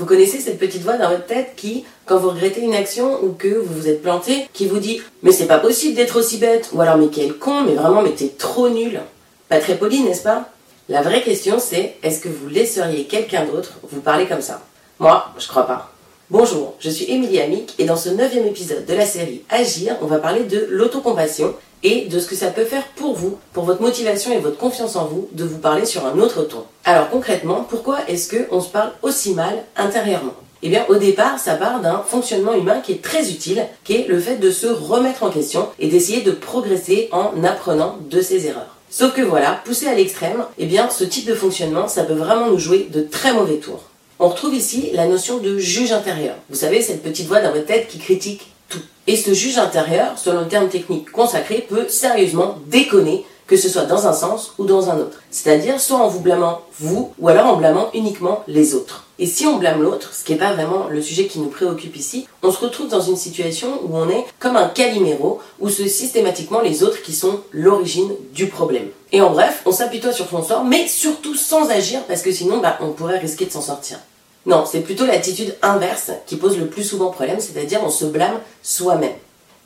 Vous connaissez cette petite voix dans votre tête qui, quand vous regrettez une action ou que vous vous êtes planté, qui vous dit Mais c'est pas possible d'être aussi bête Ou alors Mais quel con, mais vraiment, mais t'es trop nul. Pas très poli, n'est-ce pas? La vraie question c'est Est-ce que vous laisseriez quelqu'un d'autre vous parler comme ça? Moi, je crois pas. Bonjour, je suis Émilie Amic et dans ce neuvième épisode de la série Agir, on va parler de l'autocompassion et de ce que ça peut faire pour vous, pour votre motivation et votre confiance en vous, de vous parler sur un autre ton. Alors concrètement, pourquoi est-ce qu'on se parle aussi mal intérieurement? Eh bien, au départ, ça part d'un fonctionnement humain qui est très utile, qui est le fait de se remettre en question et d'essayer de progresser en apprenant de ses erreurs. Sauf que voilà, poussé à l'extrême, eh bien, ce type de fonctionnement, ça peut vraiment nous jouer de très mauvais tours. On retrouve ici la notion de juge intérieur. Vous savez, cette petite voix dans votre tête qui critique tout. Et ce juge intérieur, selon le terme technique consacré, peut sérieusement déconner que ce soit dans un sens ou dans un autre. C'est-à-dire soit en vous blâmant vous, ou alors en blâmant uniquement les autres. Et si on blâme l'autre, ce qui n'est pas vraiment le sujet qui nous préoccupe ici, on se retrouve dans une situation où on est comme un caliméro, où c'est systématiquement les autres qui sont l'origine du problème. Et en bref, on s'apitoie sur son sort, mais surtout sans agir, parce que sinon, bah, on pourrait risquer de s'en sortir. Non, c'est plutôt l'attitude inverse qui pose le plus souvent problème, c'est-à-dire on se blâme soi-même.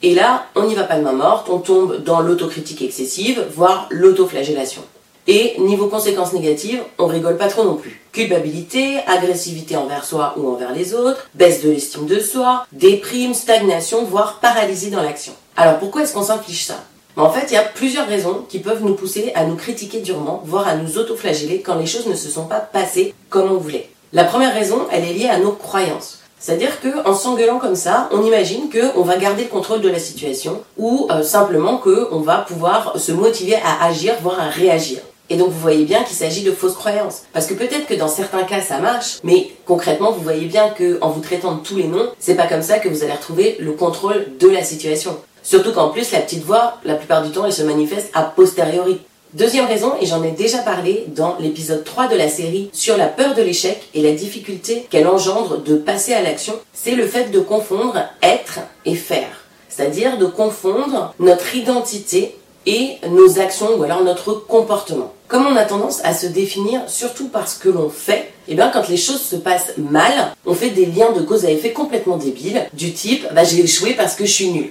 Et là, on n'y va pas de main morte, on tombe dans l'autocritique excessive, voire l'autoflagellation. Et niveau conséquences négatives, on rigole pas trop non plus. Culpabilité, agressivité envers soi ou envers les autres, baisse de l'estime de soi, déprime, stagnation, voire paralysie dans l'action. Alors pourquoi est-ce qu'on s'inflige ça? En fait, il y a plusieurs raisons qui peuvent nous pousser à nous critiquer durement, voire à nous autoflageller quand les choses ne se sont pas passées comme on voulait. La première raison, elle est liée à nos croyances. C'est-à-dire qu'en s'engueulant comme ça, on imagine qu'on va garder le contrôle de la situation ou euh, simplement qu'on va pouvoir se motiver à agir, voire à réagir. Et donc vous voyez bien qu'il s'agit de fausses croyances. Parce que peut-être que dans certains cas ça marche, mais concrètement vous voyez bien que en vous traitant de tous les noms, c'est pas comme ça que vous allez retrouver le contrôle de la situation. Surtout qu'en plus la petite voix, la plupart du temps, elle se manifeste a posteriori. Deuxième raison, et j'en ai déjà parlé dans l'épisode 3 de la série sur la peur de l'échec et la difficulté qu'elle engendre de passer à l'action, c'est le fait de confondre être et faire. C'est-à-dire de confondre notre identité et nos actions ou alors notre comportement. Comme on a tendance à se définir surtout par ce que l'on fait, et eh bien quand les choses se passent mal, on fait des liens de cause à effet complètement débiles, du type bah, j'ai échoué parce que je suis nul.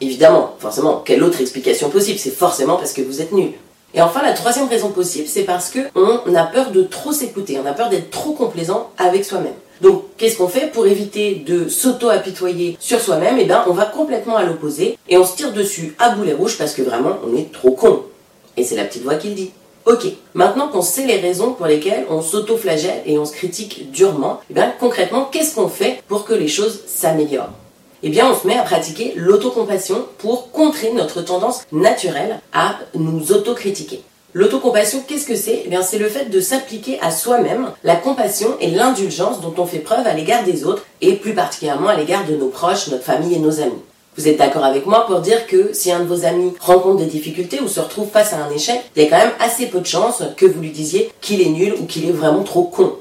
Évidemment, forcément, quelle autre explication possible? C'est forcément parce que vous êtes nul. Et enfin, la troisième raison possible, c'est parce que on a peur de trop s'écouter, on a peur d'être trop complaisant avec soi-même. Donc, qu'est-ce qu'on fait pour éviter de s'auto-apitoyer sur soi-même? Eh bien, on va complètement à l'opposé et on se tire dessus à boulet rouge parce que vraiment, on est trop con. Et c'est la petite voix qui le dit. Ok, maintenant qu'on sait les raisons pour lesquelles on s'auto-flagelle et on se critique durement, eh bien, concrètement, qu'est-ce qu'on fait pour que les choses s'améliorent? Eh bien on se met à pratiquer l'autocompassion pour contrer notre tendance naturelle à nous autocritiquer. L'autocompassion, qu'est-ce que c'est? Eh bien, c'est le fait de s'appliquer à soi-même la compassion et l'indulgence dont on fait preuve à l'égard des autres et plus particulièrement à l'égard de nos proches, notre famille et nos amis. Vous êtes d'accord avec moi pour dire que si un de vos amis rencontre des difficultés ou se retrouve face à un échec, il y a quand même assez peu de chances que vous lui disiez qu'il est nul ou qu'il est vraiment trop con?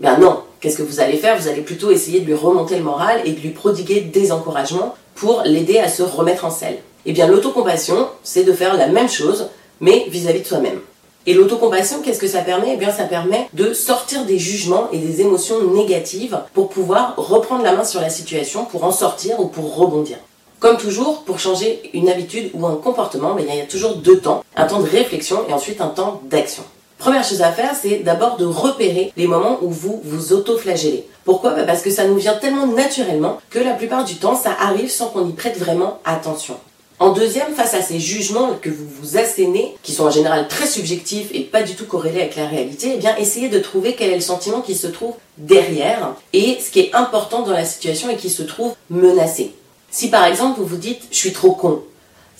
Ben non, Qu'est-ce que vous allez faire? Vous allez plutôt essayer de lui remonter le moral et de lui prodiguer des encouragements pour l'aider à se remettre en selle. Eh bien, l'autocompassion, c'est de faire la même chose, mais vis-à-vis de soi-même. Et l'autocompassion, qu'est-ce que ça permet? Eh bien, ça permet de sortir des jugements et des émotions négatives pour pouvoir reprendre la main sur la situation, pour en sortir ou pour rebondir. Comme toujours, pour changer une habitude ou un comportement, eh il y a toujours deux temps. Un temps de réflexion et ensuite un temps d'action. Première chose à faire, c'est d'abord de repérer les moments où vous vous auto-flagellez. Pourquoi? Bah, Parce que ça nous vient tellement naturellement que la plupart du temps, ça arrive sans qu'on y prête vraiment attention. En deuxième, face à ces jugements que vous vous assénez, qui sont en général très subjectifs et pas du tout corrélés avec la réalité, eh bien essayez de trouver quel est le sentiment qui se trouve derrière et ce qui est important dans la situation et qui se trouve menacé. Si par exemple vous vous dites je suis trop con,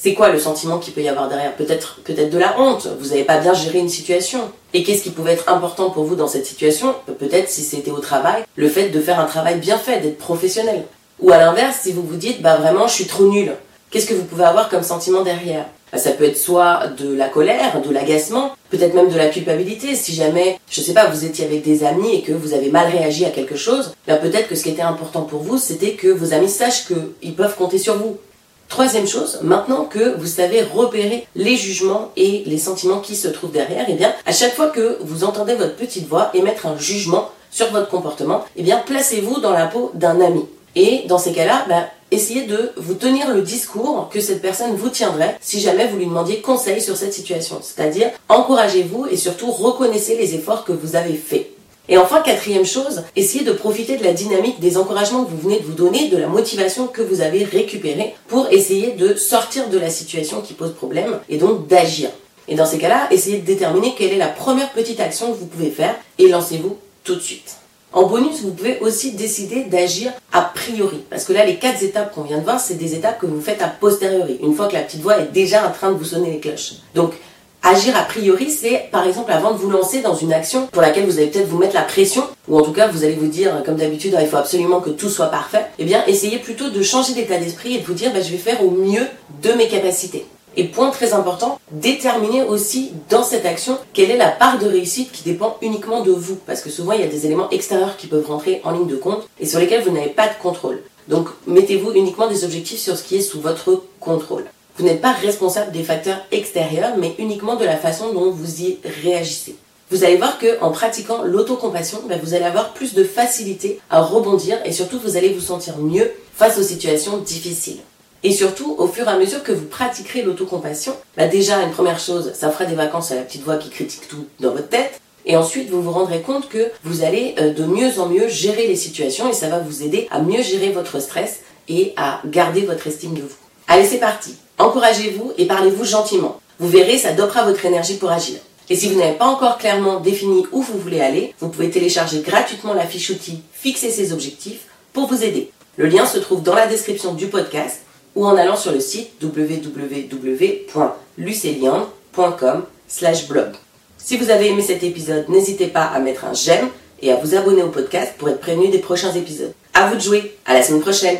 c'est quoi le sentiment qu'il peut y avoir derrière? Peut-être peut-être de la honte, vous n'avez pas bien géré une situation. Et qu'est-ce qui pouvait être important pour vous dans cette situation? Peut-être si c'était au travail, le fait de faire un travail bien fait, d'être professionnel. Ou à l'inverse, si vous vous dites bah vraiment je suis trop nul, qu'est-ce que vous pouvez avoir comme sentiment derrière? Bah, ça peut être soit de la colère, de l'agacement, peut-être même de la culpabilité. Si jamais, je sais pas, vous étiez avec des amis et que vous avez mal réagi à quelque chose, bah peut-être que ce qui était important pour vous, c'était que vos amis sachent qu'ils peuvent compter sur vous. Troisième chose, maintenant que vous savez repérer les jugements et les sentiments qui se trouvent derrière, eh bien, à chaque fois que vous entendez votre petite voix émettre un jugement sur votre comportement, eh bien placez-vous dans la peau d'un ami. Et dans ces cas-là, bah, essayez de vous tenir le discours que cette personne vous tiendrait si jamais vous lui demandiez conseil sur cette situation. C'est-à-dire, encouragez-vous et surtout reconnaissez les efforts que vous avez faits. Et enfin, quatrième chose, essayez de profiter de la dynamique des encouragements que vous venez de vous donner, de la motivation que vous avez récupérée pour essayer de sortir de la situation qui pose problème et donc d'agir. Et dans ces cas-là, essayez de déterminer quelle est la première petite action que vous pouvez faire et lancez-vous tout de suite. En bonus, vous pouvez aussi décider d'agir a priori. Parce que là, les quatre étapes qu'on vient de voir, c'est des étapes que vous faites a posteriori, une fois que la petite voix est déjà en train de vous sonner les cloches. Agir a priori, c'est par exemple avant de vous lancer dans une action pour laquelle vous allez peut-être vous mettre la pression, ou en tout cas vous allez vous dire, comme d'habitude, il faut absolument que tout soit parfait. Eh bien, essayez plutôt de changer d'état d'esprit et de vous dire, bah, je vais faire au mieux de mes capacités. Et point très important, déterminez aussi dans cette action quelle est la part de réussite qui dépend uniquement de vous. Parce que souvent, il y a des éléments extérieurs qui peuvent rentrer en ligne de compte et sur lesquels vous n'avez pas de contrôle. Donc, mettez-vous uniquement des objectifs sur ce qui est sous votre contrôle. Vous n'êtes pas responsable des facteurs extérieurs, mais uniquement de la façon dont vous y réagissez. Vous allez voir que en pratiquant l'autocompassion, ben, vous allez avoir plus de facilité à rebondir et surtout vous allez vous sentir mieux face aux situations difficiles. Et surtout, au fur et à mesure que vous pratiquerez l'autocompassion, ben, déjà une première chose, ça fera des vacances à la petite voix qui critique tout dans votre tête. Et ensuite, vous vous rendrez compte que vous allez euh, de mieux en mieux gérer les situations et ça va vous aider à mieux gérer votre stress et à garder votre estime de vous. Allez, c'est parti. Encouragez-vous et parlez-vous gentiment. Vous verrez, ça dopera votre énergie pour agir. Et si vous n'avez pas encore clairement défini où vous voulez aller, vous pouvez télécharger gratuitement la fiche outil Fixer ses objectifs pour vous aider. Le lien se trouve dans la description du podcast ou en allant sur le site www.luceliande.com/blog. Si vous avez aimé cet épisode, n'hésitez pas à mettre un j'aime et à vous abonner au podcast pour être prévenu des prochains épisodes. À vous de jouer. À la semaine prochaine.